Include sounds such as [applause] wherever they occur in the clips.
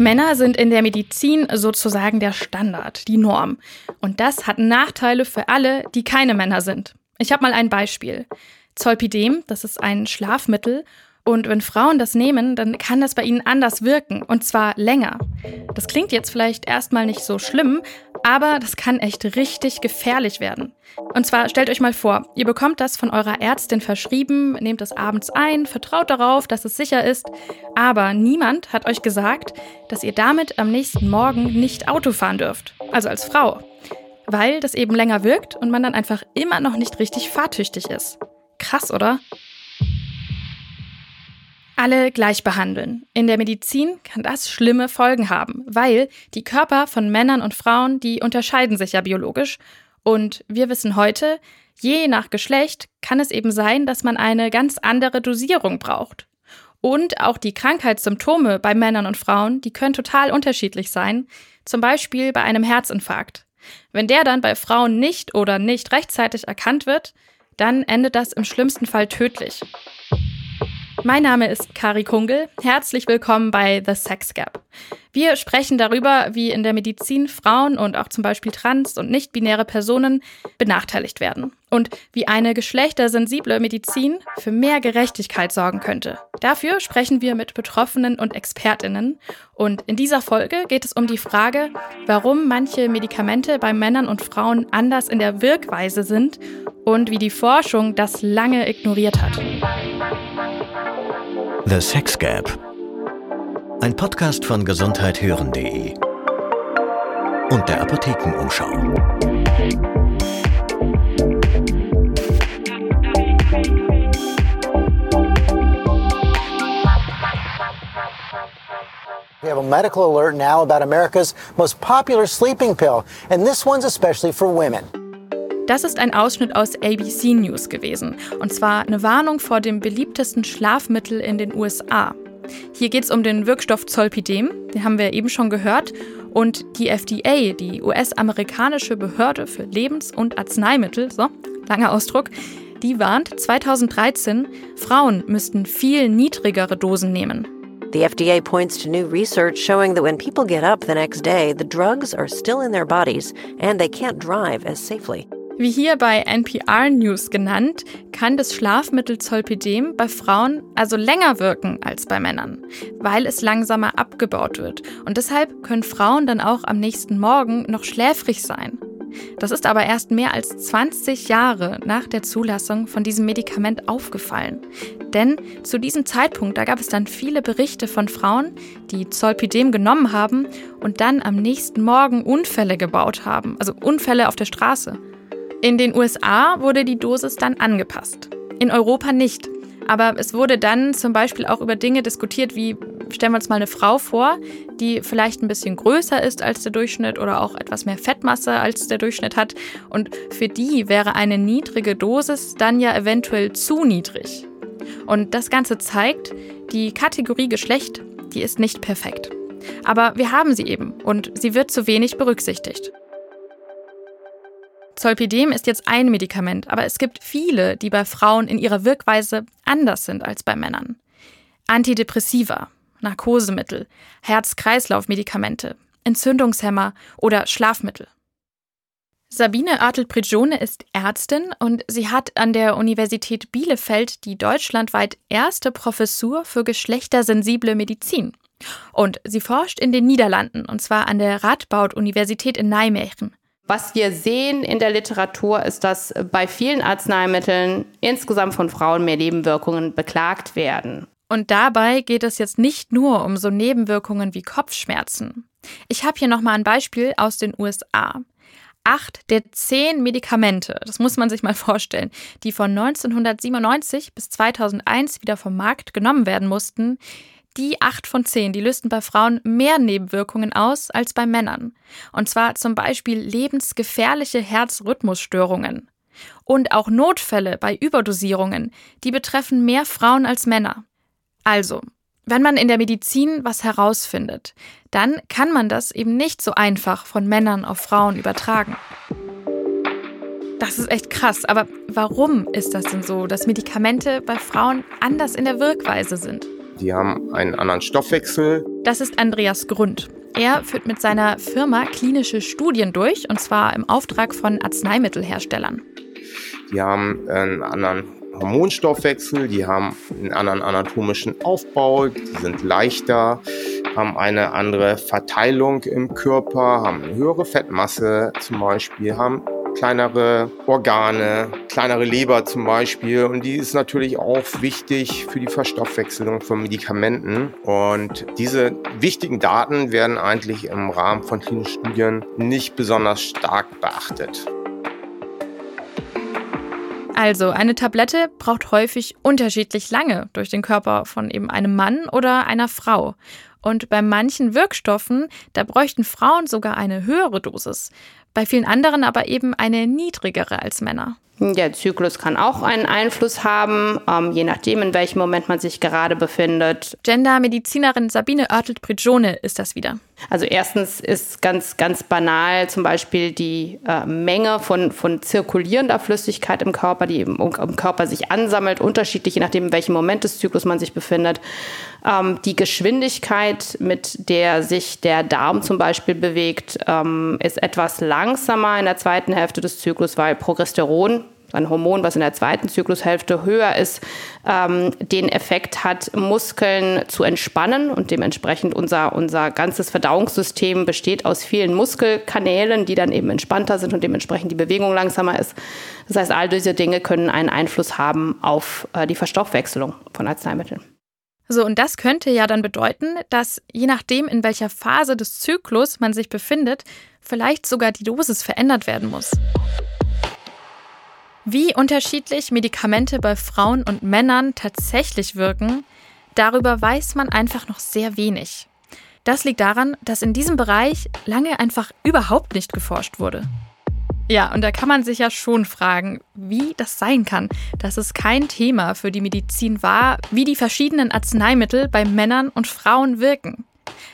Männer sind in der Medizin sozusagen der Standard, die Norm. Und das hat Nachteile für alle, die keine Männer sind. Ich habe mal ein Beispiel. Zolpidem, das ist ein Schlafmittel, und wenn Frauen das nehmen, dann kann das bei ihnen anders wirken und zwar länger. Das klingt jetzt vielleicht erstmal nicht so schlimm, aber das kann echt richtig gefährlich werden. Und zwar stellt euch mal vor, ihr bekommt das von eurer Ärztin verschrieben, nehmt es abends ein, vertraut darauf, dass es sicher ist, aber niemand hat euch gesagt, dass ihr damit am nächsten Morgen nicht Auto fahren dürft, also als Frau, weil das eben länger wirkt und man dann einfach immer noch nicht richtig fahrtüchtig ist. Krass, oder? Alle gleich behandeln. In der Medizin kann das schlimme Folgen haben, weil die Körper von Männern und Frauen, die unterscheiden sich ja biologisch. Und wir wissen heute, je nach Geschlecht kann es eben sein, dass man eine ganz andere Dosierung braucht. Und auch die Krankheitssymptome bei Männern und Frauen, die können total unterschiedlich sein, zum Beispiel bei einem Herzinfarkt. Wenn der dann bei Frauen nicht oder nicht rechtzeitig erkannt wird, dann endet das im schlimmsten Fall tödlich. Mein Name ist Kari Kungel. Herzlich willkommen bei The Sex Gap. Wir sprechen darüber, wie in der Medizin Frauen und auch zum Beispiel trans- und nicht-binäre Personen benachteiligt werden und wie eine geschlechtersensible Medizin für mehr Gerechtigkeit sorgen könnte. Dafür sprechen wir mit Betroffenen und Expertinnen. Und in dieser Folge geht es um die Frage, warum manche Medikamente bei Männern und Frauen anders in der Wirkweise sind und wie die Forschung das lange ignoriert hat. The Sex Gap. Ein Podcast von gesundheithören.de und der Apothekenumschau. We have a medical alert now about America's most popular sleeping pill, and this one's especially for women. Das ist ein Ausschnitt aus ABC News gewesen. Und zwar eine Warnung vor dem beliebtesten Schlafmittel in den USA. Hier geht es um den Wirkstoff Zolpidem, den haben wir eben schon gehört. Und die FDA, die US-amerikanische Behörde für Lebens- und Arzneimittel, so, langer Ausdruck, die warnt 2013, Frauen müssten viel niedrigere Dosen nehmen. The FDA points to new research showing that when people get up the next day, the drugs are still in their bodies and they can't drive as safely. Wie hier bei NPR News genannt, kann das Schlafmittel Zolpidem bei Frauen also länger wirken als bei Männern, weil es langsamer abgebaut wird. Und deshalb können Frauen dann auch am nächsten Morgen noch schläfrig sein. Das ist aber erst mehr als 20 Jahre nach der Zulassung von diesem Medikament aufgefallen. Denn zu diesem Zeitpunkt, da gab es dann viele Berichte von Frauen, die Zolpidem genommen haben und dann am nächsten Morgen Unfälle gebaut haben, also Unfälle auf der Straße. In den USA wurde die Dosis dann angepasst. In Europa nicht. Aber es wurde dann zum Beispiel auch über Dinge diskutiert, wie stellen wir uns mal eine Frau vor, die vielleicht ein bisschen größer ist als der Durchschnitt oder auch etwas mehr Fettmasse als der Durchschnitt hat. Und für die wäre eine niedrige Dosis dann ja eventuell zu niedrig. Und das Ganze zeigt, die Kategorie Geschlecht, die ist nicht perfekt. Aber wir haben sie eben und sie wird zu wenig berücksichtigt. Zolpidem ist jetzt ein Medikament, aber es gibt viele, die bei Frauen in ihrer Wirkweise anders sind als bei Männern. Antidepressiva, Narkosemittel, Herz-Kreislauf-Medikamente, Entzündungshemmer oder Schlafmittel. Sabine Artel-Prigione ist Ärztin und sie hat an der Universität Bielefeld die deutschlandweit erste Professur für geschlechtersensible Medizin. Und sie forscht in den Niederlanden, und zwar an der Radboud-Universität in Nijmegen. Was wir sehen in der Literatur ist, dass bei vielen Arzneimitteln insgesamt von Frauen mehr Nebenwirkungen beklagt werden. Und dabei geht es jetzt nicht nur um so Nebenwirkungen wie Kopfschmerzen. Ich habe hier nochmal ein Beispiel aus den USA. Acht der zehn Medikamente, das muss man sich mal vorstellen, die von 1997 bis 2001 wieder vom Markt genommen werden mussten, die acht von zehn, die lösten bei Frauen mehr Nebenwirkungen aus als bei Männern. Und zwar zum Beispiel lebensgefährliche Herzrhythmusstörungen. Und auch Notfälle bei Überdosierungen, die betreffen mehr Frauen als Männer. Also, wenn man in der Medizin was herausfindet, dann kann man das eben nicht so einfach von Männern auf Frauen übertragen. Das ist echt krass, aber warum ist das denn so, dass Medikamente bei Frauen anders in der Wirkweise sind? Die haben einen anderen Stoffwechsel. Das ist Andreas Grund. Er führt mit seiner Firma klinische Studien durch, und zwar im Auftrag von Arzneimittelherstellern. Die haben einen anderen Hormonstoffwechsel, die haben einen anderen anatomischen Aufbau, die sind leichter, haben eine andere Verteilung im Körper, haben eine höhere Fettmasse zum Beispiel, haben kleinere Organe, kleinere Leber zum Beispiel. Und die ist natürlich auch wichtig für die Verstoffwechselung von Medikamenten. Und diese wichtigen Daten werden eigentlich im Rahmen von klinischen Studien nicht besonders stark beachtet. Also, eine Tablette braucht häufig unterschiedlich lange durch den Körper von eben einem Mann oder einer Frau. Und bei manchen Wirkstoffen, da bräuchten Frauen sogar eine höhere Dosis, bei vielen anderen aber eben eine niedrigere als Männer. Der Zyklus kann auch einen Einfluss haben, ähm, je nachdem, in welchem Moment man sich gerade befindet. Gendermedizinerin Sabine Oertelt-Prigione ist das wieder. Also erstens ist ganz, ganz banal zum Beispiel die äh, Menge von, von zirkulierender Flüssigkeit im Körper, die im, im, Körper sich ansammelt, unterschiedlich, je nachdem, in welchem Moment des Zyklus man sich befindet. Ähm, die Geschwindigkeit, mit der sich der Darm zum Beispiel bewegt, ähm, ist etwas langsamer in der zweiten Hälfte des Zyklus, weil Progesteron ein Hormon, was in der zweiten Zyklushälfte höher ist, ähm, den Effekt hat, Muskeln zu entspannen und dementsprechend unser, unser ganzes Verdauungssystem besteht aus vielen Muskelkanälen, die dann eben entspannter sind und dementsprechend die Bewegung langsamer ist. Das heißt, all diese Dinge können einen Einfluss haben auf äh, die Verstoffwechselung von Arzneimitteln. So, und das könnte ja dann bedeuten, dass je nachdem, in welcher Phase des Zyklus man sich befindet, vielleicht sogar die Dosis verändert werden muss. Wie unterschiedlich Medikamente bei Frauen und Männern tatsächlich wirken, darüber weiß man einfach noch sehr wenig. Das liegt daran, dass in diesem Bereich lange einfach überhaupt nicht geforscht wurde. Ja, und da kann man sich ja schon fragen, wie das sein kann, dass es kein Thema für die Medizin war, wie die verschiedenen Arzneimittel bei Männern und Frauen wirken.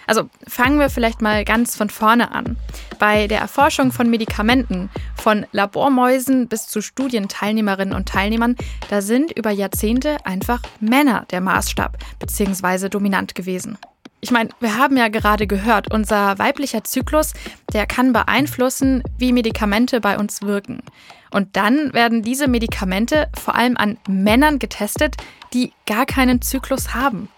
Also fangen wir vielleicht mal ganz von vorne an. Bei der Erforschung von Medikamenten, von Labormäusen bis zu Studienteilnehmerinnen und Teilnehmern, da sind über Jahrzehnte einfach Männer der Maßstab bzw. dominant gewesen. Ich meine, wir haben ja gerade gehört, unser weiblicher Zyklus, der kann beeinflussen, wie Medikamente bei uns wirken. Und dann werden diese Medikamente vor allem an Männern getestet, die gar keinen Zyklus haben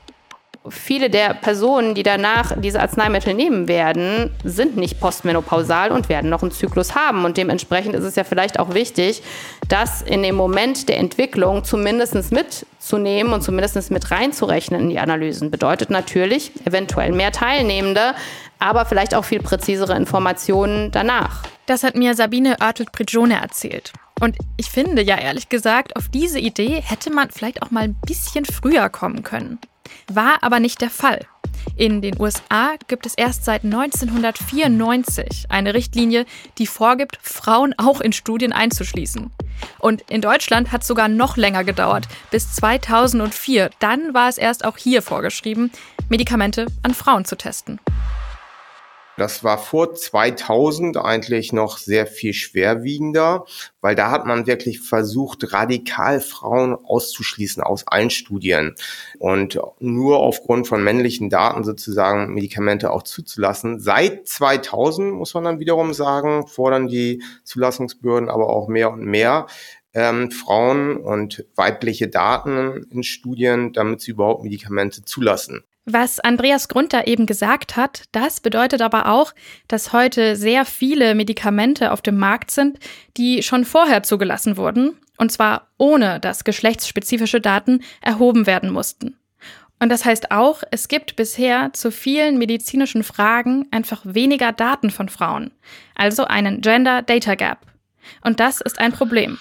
viele der Personen, die danach diese Arzneimittel nehmen werden, sind nicht postmenopausal und werden noch einen Zyklus haben. Und dementsprechend ist es ja vielleicht auch wichtig, das in dem Moment der Entwicklung zumindest mitzunehmen und zumindest mit reinzurechnen in die Analysen. Bedeutet natürlich eventuell mehr Teilnehmende, aber vielleicht auch viel präzisere Informationen danach. Das hat mir Sabine Oertelt-Prigione erzählt. Und ich finde ja ehrlich gesagt, auf diese Idee hätte man vielleicht auch mal ein bisschen früher kommen können. War aber nicht der Fall. In den USA gibt es erst seit 1994 eine Richtlinie, die vorgibt, Frauen auch in Studien einzuschließen. Und in Deutschland hat es sogar noch länger gedauert, bis 2004. Dann war es erst auch hier vorgeschrieben, Medikamente an Frauen zu testen. Das war vor 2000 eigentlich noch sehr viel schwerwiegender, weil da hat man wirklich versucht, radikal Frauen auszuschließen aus allen Studien und nur aufgrund von männlichen Daten sozusagen Medikamente auch zuzulassen. Seit 2000 muss man dann wiederum sagen, fordern die Zulassungsbehörden aber auch mehr und mehr ähm, Frauen und weibliche Daten in Studien, damit sie überhaupt Medikamente zulassen. Was Andreas Grunter eben gesagt hat, das bedeutet aber auch, dass heute sehr viele Medikamente auf dem Markt sind, die schon vorher zugelassen wurden, und zwar ohne dass geschlechtsspezifische Daten erhoben werden mussten. Und das heißt auch, es gibt bisher zu vielen medizinischen Fragen einfach weniger Daten von Frauen, also einen Gender Data Gap. Und das ist ein Problem.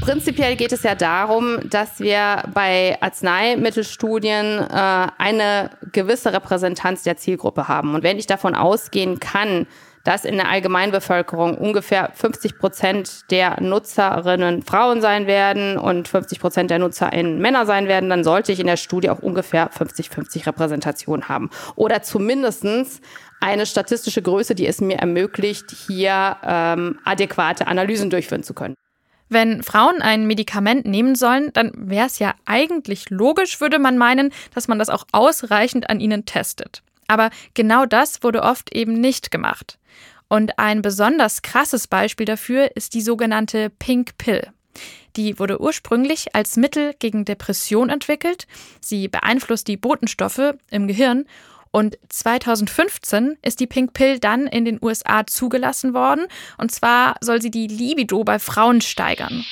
Prinzipiell geht es ja darum, dass wir bei Arzneimittelstudien äh, eine gewisse Repräsentanz der Zielgruppe haben. Und wenn ich davon ausgehen kann, dass in der Allgemeinbevölkerung ungefähr 50 Prozent der Nutzerinnen Frauen sein werden und 50 Prozent der NutzerInnen Männer sein werden, dann sollte ich in der Studie auch ungefähr 50-50 Repräsentation haben. Oder zumindestens eine statistische Größe, die es mir ermöglicht, hier ähm, adäquate Analysen durchführen zu können. Wenn Frauen ein Medikament nehmen sollen, dann wäre es ja eigentlich logisch, würde man meinen, dass man das auch ausreichend an ihnen testet. Aber genau das wurde oft eben nicht gemacht. Und ein besonders krasses Beispiel dafür ist die sogenannte Pink Pill. Die wurde ursprünglich als Mittel gegen Depression entwickelt. Sie beeinflusst die Botenstoffe im Gehirn. Und 2015 ist die Pink Pill dann in den USA zugelassen worden. Und zwar soll sie die Libido bei Frauen steigern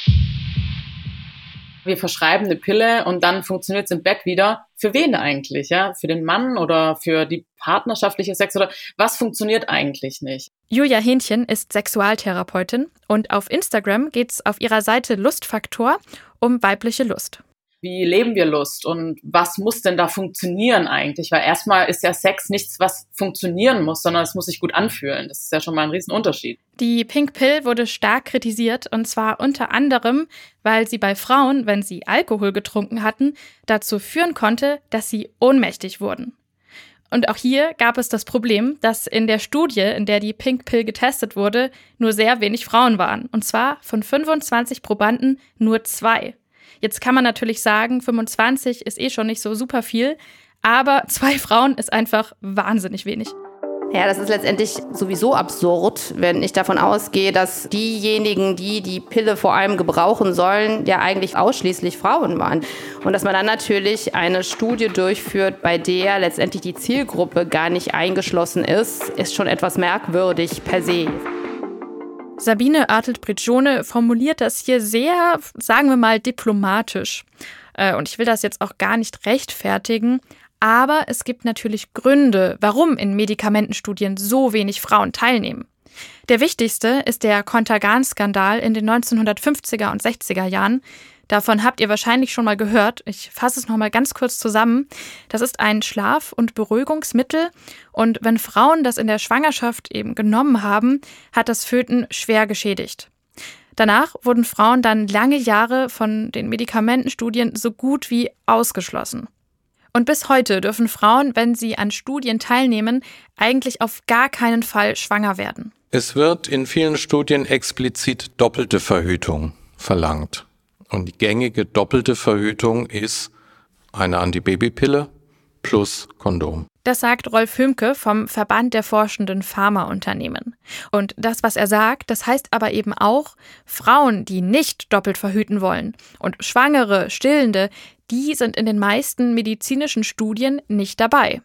wir verschreiben eine Pille und dann funktioniert es im Bett wieder. Für wen eigentlich? Ja, für den Mann oder für die partnerschaftliche Sex oder was funktioniert eigentlich nicht? Julia Hähnchen ist Sexualtherapeutin und auf Instagram geht es auf ihrer Seite Lustfaktor um weibliche Lust wie leben wir Lust und was muss denn da funktionieren eigentlich? Weil erstmal ist ja Sex nichts, was funktionieren muss, sondern es muss sich gut anfühlen. Das ist ja schon mal ein Riesenunterschied. Die Pink Pill wurde stark kritisiert und zwar unter anderem, weil sie bei Frauen, wenn sie Alkohol getrunken hatten, dazu führen konnte, dass sie ohnmächtig wurden. Und auch hier gab es das Problem, dass in der Studie, in der die Pink Pill getestet wurde, nur sehr wenig Frauen waren. Und zwar von 25 Probanden nur zwei. Jetzt kann man natürlich sagen, 25 ist eh schon nicht so super viel, aber [laughs] zwei Frauen ist einfach wahnsinnig wenig. Ja, das ist letztendlich sowieso absurd, wenn ich davon ausgehe, dass diejenigen, die die Pille vor allem gebrauchen sollen, ja eigentlich ausschließlich Frauen waren. Und dass man dann natürlich eine Studie durchführt, bei der letztendlich die Zielgruppe gar nicht eingeschlossen ist, ist schon etwas merkwürdig per se. Sabine Artelt-Prigione formuliert das hier sehr, sagen wir mal, diplomatisch. Äh, und ich will das jetzt auch gar nicht rechtfertigen, aber es gibt natürlich Gründe, warum in Medikamentenstudien so wenig Frauen teilnehmen. Der wichtigste ist der Kontergan-Skandal in den 1950er und 60er Jahren, Davon habt ihr wahrscheinlich schon mal gehört. Ich fasse es nochmal ganz kurz zusammen. Das ist ein Schlaf- und Beruhigungsmittel. Und wenn Frauen das in der Schwangerschaft eben genommen haben, hat das Föten schwer geschädigt. Danach wurden Frauen dann lange Jahre von den Medikamentenstudien so gut wie ausgeschlossen. Und bis heute dürfen Frauen, wenn sie an Studien teilnehmen, eigentlich auf gar keinen Fall schwanger werden. Es wird in vielen Studien explizit doppelte Verhütung verlangt. Und die gängige doppelte Verhütung ist eine Antibabypille plus Kondom. Das sagt Rolf Hümke vom Verband der forschenden Pharmaunternehmen. Und das, was er sagt, das heißt aber eben auch, Frauen, die nicht doppelt verhüten wollen und Schwangere, Stillende, die sind in den meisten medizinischen Studien nicht dabei.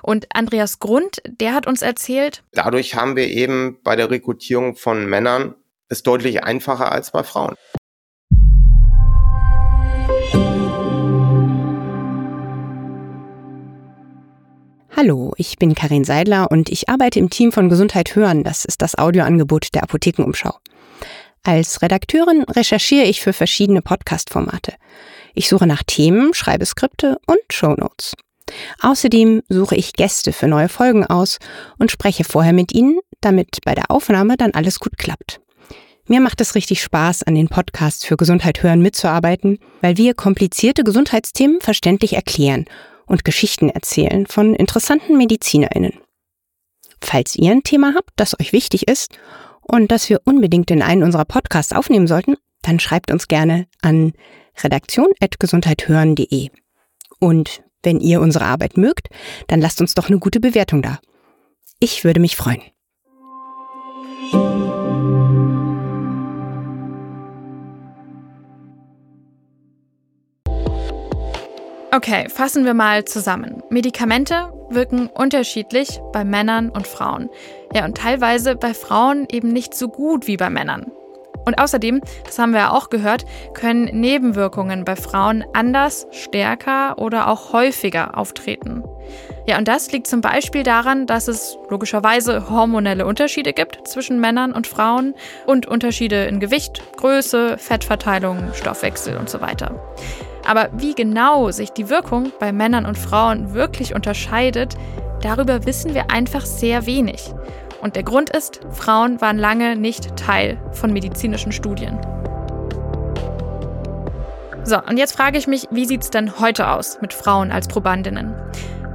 Und Andreas Grund, der hat uns erzählt, dadurch haben wir eben bei der Rekrutierung von Männern es deutlich einfacher als bei Frauen. Hallo, ich bin Karin Seidler und ich arbeite im Team von Gesundheit hören. Das ist das Audioangebot der Apothekenumschau. Als Redakteurin recherchiere ich für verschiedene Podcast-Formate. Ich suche nach Themen, schreibe Skripte und Shownotes. Außerdem suche ich Gäste für neue Folgen aus und spreche vorher mit ihnen, damit bei der Aufnahme dann alles gut klappt. Mir macht es richtig Spaß, an den Podcasts für Gesundheit hören mitzuarbeiten, weil wir komplizierte Gesundheitsthemen verständlich erklären und Geschichten erzählen von interessanten MedizinerInnen. Falls ihr ein Thema habt, das euch wichtig ist und das wir unbedingt in einen unserer Podcasts aufnehmen sollten, dann schreibt uns gerne an redaktion.gesundheithören.de. Und wenn ihr unsere Arbeit mögt, dann lasst uns doch eine gute Bewertung da. Ich würde mich freuen. Okay, fassen wir mal zusammen. Medikamente wirken unterschiedlich bei Männern und Frauen. Ja, und teilweise bei Frauen eben nicht so gut wie bei Männern. Und außerdem, das haben wir ja auch gehört, können Nebenwirkungen bei Frauen anders, stärker oder auch häufiger auftreten. Ja, und das liegt zum Beispiel daran, dass es logischerweise hormonelle Unterschiede gibt zwischen Männern und Frauen und Unterschiede in Gewicht, Größe, Fettverteilung, Stoffwechsel und so weiter. Aber wie genau sich die Wirkung bei Männern und Frauen wirklich unterscheidet, darüber wissen wir einfach sehr wenig. Und der Grund ist, Frauen waren lange nicht Teil von medizinischen Studien. So, und jetzt frage ich mich, wie sieht es denn heute aus mit Frauen als Probandinnen?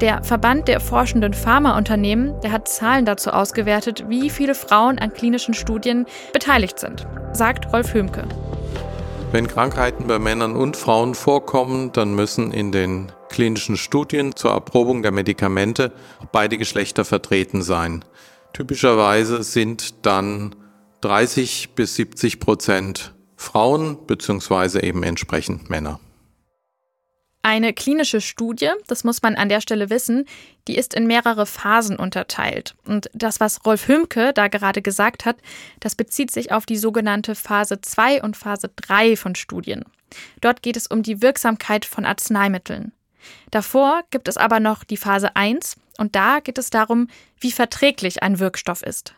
Der Verband der forschenden Pharmaunternehmen, der hat Zahlen dazu ausgewertet, wie viele Frauen an klinischen Studien beteiligt sind, sagt Rolf Hömke. Wenn Krankheiten bei Männern und Frauen vorkommen, dann müssen in den klinischen Studien zur Erprobung der Medikamente beide Geschlechter vertreten sein. Typischerweise sind dann 30 bis 70 Prozent Frauen beziehungsweise eben entsprechend Männer. Eine klinische Studie, das muss man an der Stelle wissen, die ist in mehrere Phasen unterteilt. Und das, was Rolf Hümke da gerade gesagt hat, das bezieht sich auf die sogenannte Phase 2 und Phase 3 von Studien. Dort geht es um die Wirksamkeit von Arzneimitteln. Davor gibt es aber noch die Phase 1 und da geht es darum, wie verträglich ein Wirkstoff ist.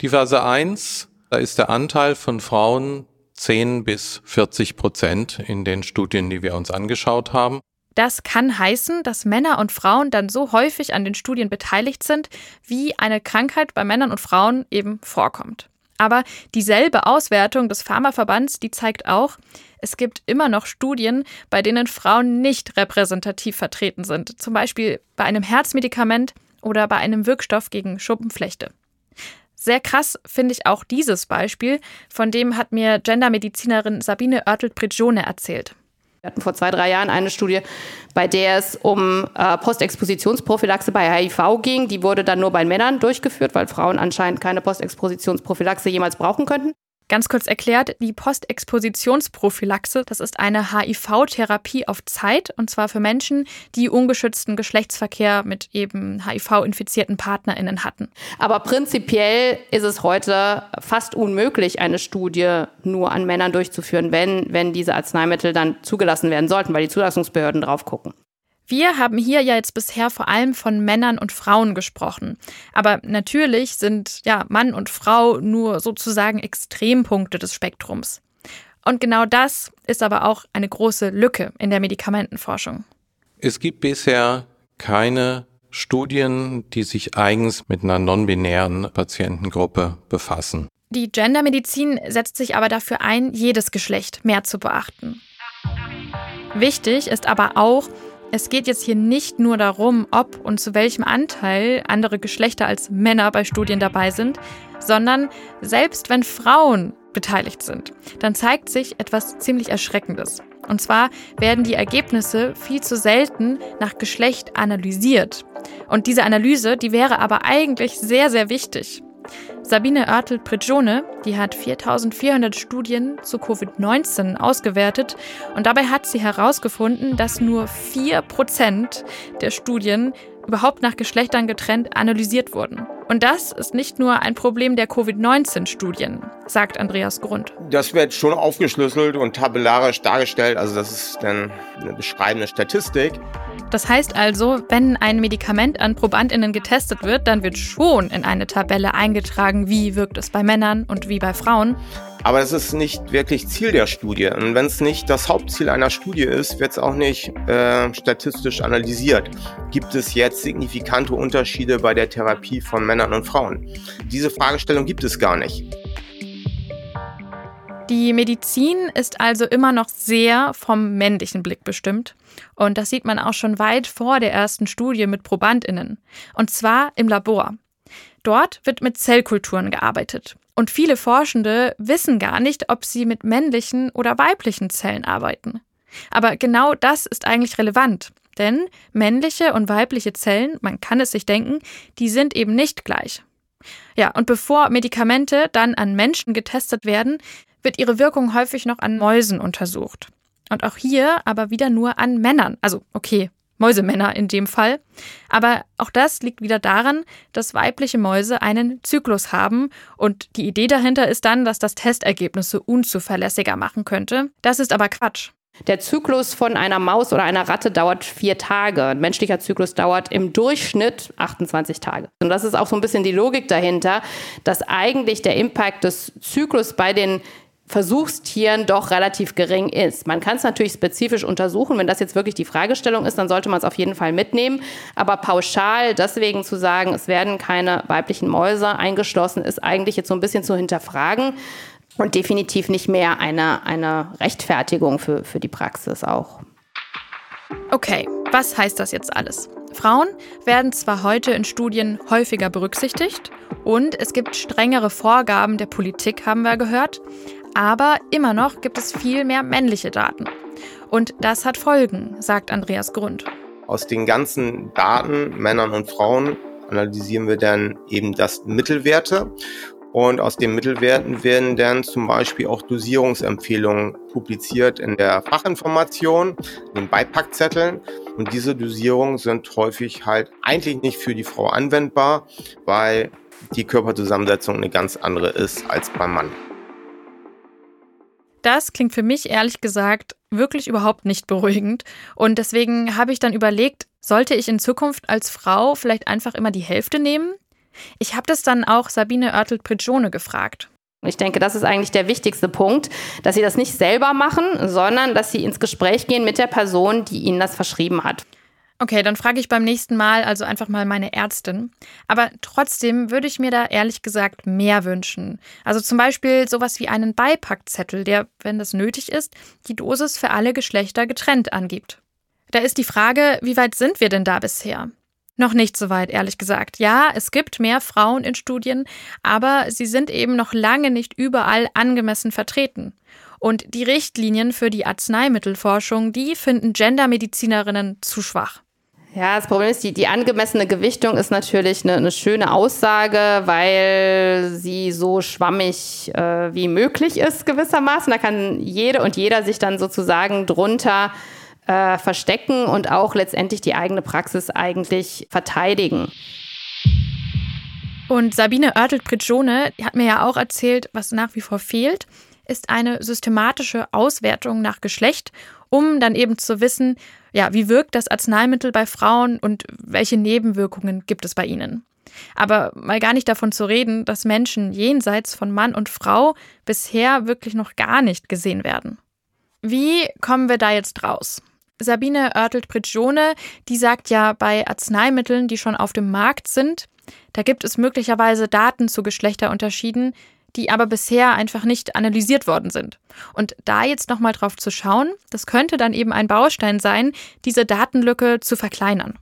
Die Phase 1, da ist der Anteil von Frauen 10 bis 40 Prozent in den Studien, die wir uns angeschaut haben. Das kann heißen, dass Männer und Frauen dann so häufig an den Studien beteiligt sind, wie eine Krankheit bei Männern und Frauen eben vorkommt. Aber dieselbe Auswertung des Pharmaverbands, die zeigt auch, es gibt immer noch Studien, bei denen Frauen nicht repräsentativ vertreten sind, zum Beispiel bei einem Herzmedikament oder bei einem Wirkstoff gegen Schuppenflechte. Sehr krass finde ich auch dieses Beispiel, von dem hat mir Gendermedizinerin Sabine Oertelt-Prigione erzählt. Wir hatten vor zwei, drei Jahren eine Studie, bei der es um äh, Postexpositionsprophylaxe bei HIV ging. Die wurde dann nur bei Männern durchgeführt, weil Frauen anscheinend keine Postexpositionsprophylaxe jemals brauchen könnten. Ganz kurz erklärt, die Postexpositionsprophylaxe, das ist eine HIV-Therapie auf Zeit und zwar für Menschen, die ungeschützten Geschlechtsverkehr mit eben HIV-infizierten PartnerInnen hatten. Aber prinzipiell ist es heute fast unmöglich, eine Studie nur an Männern durchzuführen, wenn, wenn diese Arzneimittel dann zugelassen werden sollten, weil die Zulassungsbehörden drauf gucken. Wir haben hier ja jetzt bisher vor allem von Männern und Frauen gesprochen. Aber natürlich sind ja Mann und Frau nur sozusagen Extrempunkte des Spektrums. Und genau das ist aber auch eine große Lücke in der Medikamentenforschung. Es gibt bisher keine Studien, die sich eigens mit einer non-binären Patientengruppe befassen. Die Gendermedizin setzt sich aber dafür ein, jedes Geschlecht mehr zu beachten. Wichtig ist aber auch, es geht jetzt hier nicht nur darum, ob und zu welchem Anteil andere Geschlechter als Männer bei Studien dabei sind, sondern selbst wenn Frauen beteiligt sind, dann zeigt sich etwas ziemlich Erschreckendes. Und zwar werden die Ergebnisse viel zu selten nach Geschlecht analysiert. Und diese Analyse, die wäre aber eigentlich sehr, sehr wichtig. Sabine Oertel-Prigione, die hat 4400 Studien zu Covid-19 ausgewertet und dabei hat sie herausgefunden, dass nur 4% der Studien überhaupt nach Geschlechtern getrennt analysiert wurden. Und das ist nicht nur ein Problem der Covid-19-Studien, sagt Andreas Grund. Das wird schon aufgeschlüsselt und tabellarisch dargestellt. Also das ist dann eine beschreibende Statistik. Das heißt also, wenn ein Medikament an Probandinnen getestet wird, dann wird schon in eine Tabelle eingetragen, wie wirkt es bei Männern und wie bei Frauen. Aber das ist nicht wirklich Ziel der Studie. Und wenn es nicht das Hauptziel einer Studie ist, wird es auch nicht äh, statistisch analysiert. Gibt es jetzt signifikante Unterschiede bei der Therapie von Männern und Frauen? Diese Fragestellung gibt es gar nicht. Die Medizin ist also immer noch sehr vom männlichen Blick bestimmt. Und das sieht man auch schon weit vor der ersten Studie mit Probandinnen. Und zwar im Labor. Dort wird mit Zellkulturen gearbeitet. Und viele Forschende wissen gar nicht, ob sie mit männlichen oder weiblichen Zellen arbeiten. Aber genau das ist eigentlich relevant. Denn männliche und weibliche Zellen, man kann es sich denken, die sind eben nicht gleich. Ja, und bevor Medikamente dann an Menschen getestet werden, wird ihre Wirkung häufig noch an Mäusen untersucht. Und auch hier aber wieder nur an Männern. Also, okay, Mäusemänner in dem Fall. Aber auch das liegt wieder daran, dass weibliche Mäuse einen Zyklus haben und die Idee dahinter ist dann, dass das Testergebnisse unzuverlässiger machen könnte. Das ist aber Quatsch. Der Zyklus von einer Maus oder einer Ratte dauert vier Tage. Ein menschlicher Zyklus dauert im Durchschnitt 28 Tage. Und das ist auch so ein bisschen die Logik dahinter, dass eigentlich der Impact des Zyklus bei den Versuchstieren doch relativ gering ist. Man kann es natürlich spezifisch untersuchen. Wenn das jetzt wirklich die Fragestellung ist, dann sollte man es auf jeden Fall mitnehmen. Aber pauschal deswegen zu sagen, es werden keine weiblichen Mäuse eingeschlossen, ist eigentlich jetzt so ein bisschen zu hinterfragen und definitiv nicht mehr eine, eine Rechtfertigung für, für die Praxis auch. Okay, was heißt das jetzt alles? Frauen werden zwar heute in Studien häufiger berücksichtigt und es gibt strengere Vorgaben der Politik, haben wir gehört, Aber immer noch gibt es viel mehr männliche Daten. Und das hat Folgen, sagt Andreas Grund. Aus den ganzen Daten, Männern und Frauen, analysieren wir dann eben das Mittelwerte. Und aus den Mittelwerten werden dann zum Beispiel auch Dosierungsempfehlungen publiziert in der Fachinformation, in den Beipackzetteln. Und diese Dosierungen sind häufig halt eigentlich nicht für die Frau anwendbar, weil die Körperzusammensetzung eine ganz andere ist als beim Mann. Das klingt für mich ehrlich gesagt wirklich überhaupt nicht beruhigend. Und deswegen habe ich dann überlegt, sollte ich in Zukunft als Frau vielleicht einfach immer die Hälfte nehmen? Ich habe das dann auch Sabine Oertel-Prigione gefragt. Ich denke, das ist eigentlich der wichtigste Punkt, dass Sie das nicht selber machen, sondern dass Sie ins Gespräch gehen mit der Person, die Ihnen das verschrieben hat. Okay, dann frage ich beim nächsten Mal also einfach mal meine Ärztin. Aber trotzdem würde ich mir da ehrlich gesagt mehr wünschen. Also zum Beispiel sowas wie einen Beipackzettel, der, wenn das nötig ist, die Dosis für alle Geschlechter getrennt angibt. Da ist die Frage, wie weit sind wir denn da bisher? Noch nicht so weit, ehrlich gesagt. Ja, es gibt mehr Frauen in Studien, aber sie sind eben noch lange nicht überall angemessen vertreten. Und die Richtlinien für die Arzneimittelforschung, die finden Gendermedizinerinnen zu schwach. Ja, das Problem ist, die, die angemessene Gewichtung ist natürlich eine, eine schöne Aussage, weil sie so schwammig äh, wie möglich ist, gewissermaßen. Da kann jede und jeder sich dann sozusagen drunter äh, verstecken und auch letztendlich die eigene Praxis eigentlich verteidigen. Und Sabine Oertelt-Prigione hat mir ja auch erzählt, was nach wie vor fehlt, ist eine systematische Auswertung nach Geschlecht, um dann eben zu wissen, ja, wie wirkt das Arzneimittel bei Frauen und welche Nebenwirkungen gibt es bei ihnen? Aber mal gar nicht davon zu reden, dass Menschen jenseits von Mann und Frau bisher wirklich noch gar nicht gesehen werden. Wie kommen wir da jetzt raus? Sabine Oertelt-Prigione, die sagt ja, bei Arzneimitteln, die schon auf dem Markt sind, da gibt es möglicherweise Daten zu Geschlechterunterschieden, die aber bisher einfach nicht analysiert worden sind. Und da jetzt nochmal drauf zu schauen, das könnte dann eben ein Baustein sein, diese Datenlücke zu verkleinern.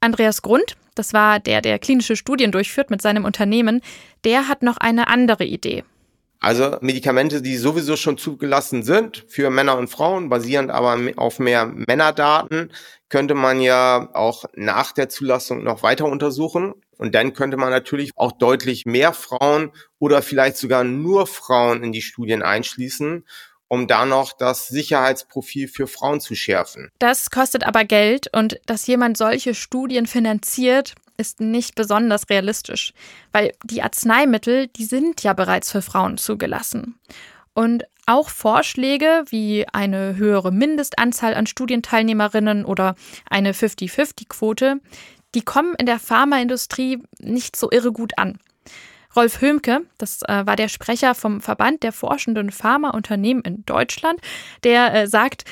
Andreas Grund, das war der, der klinische Studien durchführt mit seinem Unternehmen, der hat noch eine andere Idee. Also Medikamente, die sowieso schon zugelassen sind für Männer und Frauen, basierend aber auf mehr Männerdaten, könnte man ja auch nach der Zulassung noch weiter untersuchen. Und dann könnte man natürlich auch deutlich mehr Frauen oder vielleicht sogar nur Frauen in die Studien einschließen um da noch das Sicherheitsprofil für Frauen zu schärfen. Das kostet aber Geld und dass jemand solche Studien finanziert, ist nicht besonders realistisch, weil die Arzneimittel, die sind ja bereits für Frauen zugelassen. Und auch Vorschläge wie eine höhere Mindestanzahl an Studienteilnehmerinnen oder eine 50-50-Quote, die kommen in der Pharmaindustrie nicht so irre gut an. Rolf Höhmke, das äh, war der Sprecher vom Verband der forschenden Pharmaunternehmen in Deutschland, der äh, sagt,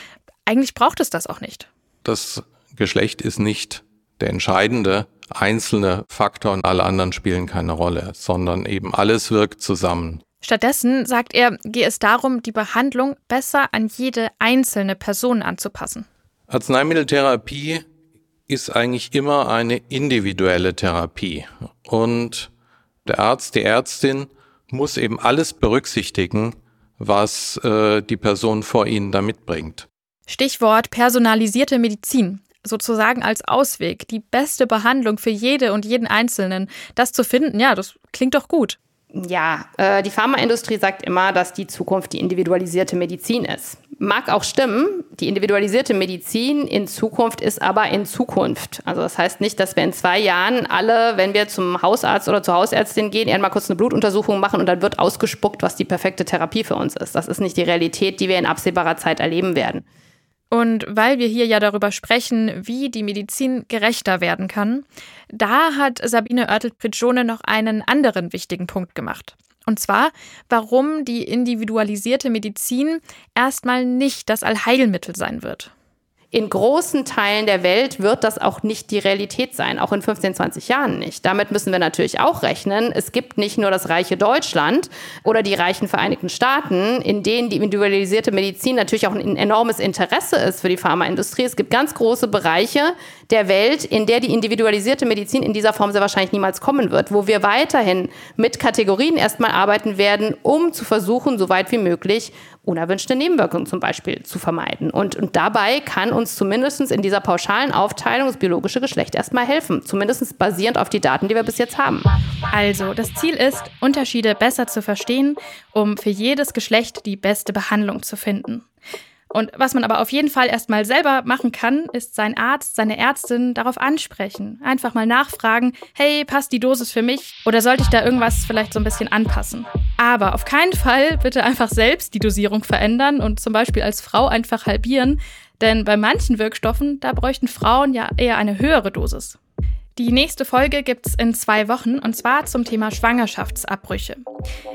eigentlich braucht es das auch nicht. Das Geschlecht ist nicht der entscheidende einzelne Faktor und alle anderen spielen keine Rolle, sondern eben alles wirkt zusammen. Stattdessen, sagt er, gehe es darum, die Behandlung besser an jede einzelne Person anzupassen. Arzneimitteltherapie ist eigentlich immer eine individuelle Therapie. Und der Arzt, die Ärztin muss eben alles berücksichtigen, was äh, die Person vor ihnen da mitbringt. Stichwort personalisierte Medizin sozusagen als Ausweg, die beste Behandlung für jede und jeden Einzelnen, das zu finden, ja, das klingt doch gut. Ja, äh, die Pharmaindustrie sagt immer, dass die Zukunft die individualisierte Medizin ist. Mag auch stimmen, die individualisierte Medizin in Zukunft ist aber in Zukunft. Also das heißt nicht, dass wir in zwei Jahren alle, wenn wir zum Hausarzt oder zur Hausärztin gehen, einmal kurz eine Blutuntersuchung machen und dann wird ausgespuckt, was die perfekte Therapie für uns ist. Das ist nicht die Realität, die wir in absehbarer Zeit erleben werden. Und weil wir hier ja darüber sprechen, wie die Medizin gerechter werden kann, da hat Sabine Oertel-Prigione noch einen anderen wichtigen Punkt gemacht. Und zwar, warum die individualisierte Medizin erstmal nicht das Allheilmittel sein wird. In großen Teilen der Welt wird das auch nicht die Realität sein, auch in 15, 20 Jahren nicht. Damit müssen wir natürlich auch rechnen. Es gibt nicht nur das reiche Deutschland oder die reichen Vereinigten Staaten, in denen die individualisierte Medizin natürlich auch ein enormes Interesse ist für die Pharmaindustrie. Es gibt ganz große Bereiche der Welt, in der die individualisierte Medizin in dieser Form sehr wahrscheinlich niemals kommen wird, wo wir weiterhin mit Kategorien erstmal arbeiten werden, um zu versuchen, so weit wie möglich unerwünschte Nebenwirkungen zum Beispiel zu vermeiden. Und, und dabei kann uns zumindest in dieser pauschalen Aufteilung das biologische Geschlecht erstmal helfen, zumindest basierend auf die Daten, die wir bis jetzt haben. Also, das Ziel ist, Unterschiede besser zu verstehen, um für jedes Geschlecht die beste Behandlung zu finden. Und was man aber auf jeden Fall erstmal selber machen kann, ist sein Arzt, seine Ärztin darauf ansprechen. Einfach mal nachfragen, hey, passt die Dosis für mich? Oder sollte ich da irgendwas vielleicht so ein bisschen anpassen? Aber auf keinen Fall bitte einfach selbst die Dosierung verändern und zum Beispiel als Frau einfach halbieren, denn bei manchen Wirkstoffen, da bräuchten Frauen ja eher eine höhere Dosis. Die nächste Folge gibt's in zwei Wochen und zwar zum Thema Schwangerschaftsabbrüche.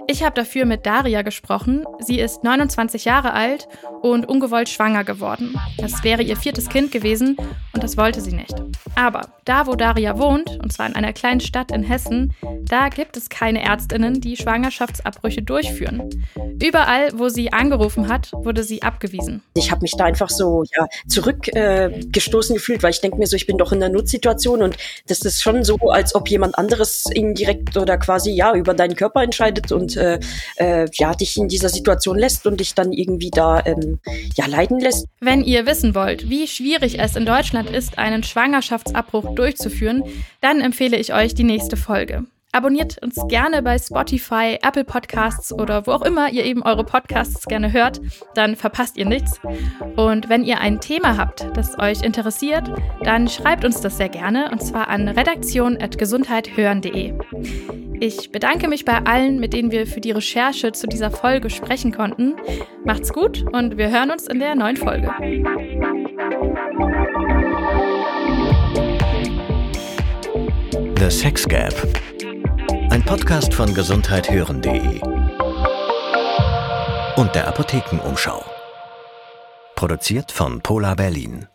Ich habe dafür mit Daria gesprochen. Sie ist 29 Jahre alt und ungewollt schwanger geworden. Das wäre ihr viertes Kind gewesen und das wollte sie nicht. Aber da, wo Daria wohnt, und zwar in einer kleinen Stadt in Hessen, da gibt es keine Ärztinnen, die Schwangerschaftsabbrüche durchführen. Überall, wo sie angerufen hat, wurde sie abgewiesen. Ich habe mich da einfach so ja, zurückgestoßen äh, gefühlt, weil ich denke mir so, ich bin doch in einer Notsituation und das ist schon so, als ob jemand anderes indirekt oder quasi ja über deinen Körper entscheidet und äh, äh, ja dich in dieser Situation lässt und dich dann irgendwie da ähm, ja leiden lässt. Wenn ihr wissen wollt, wie schwierig es in Deutschland ist, einen Schwangerschaftsabbruch durchzuführen, dann empfehle ich euch die nächste Folge. Abonniert uns gerne bei Spotify, Apple Podcasts oder wo auch immer ihr eben eure Podcasts gerne hört, dann verpasst ihr nichts. Und wenn ihr ein Thema habt, das euch interessiert, dann schreibt uns das sehr gerne und zwar an redaktion.gesundheithören.de. Ich bedanke mich bei allen, mit denen wir für die Recherche zu dieser Folge sprechen konnten. Macht's gut und wir hören uns in der neuen Folge. The Sex Gap ein Podcast von gesundheithören.de und der Apothekenumschau. Produziert von Polar Berlin.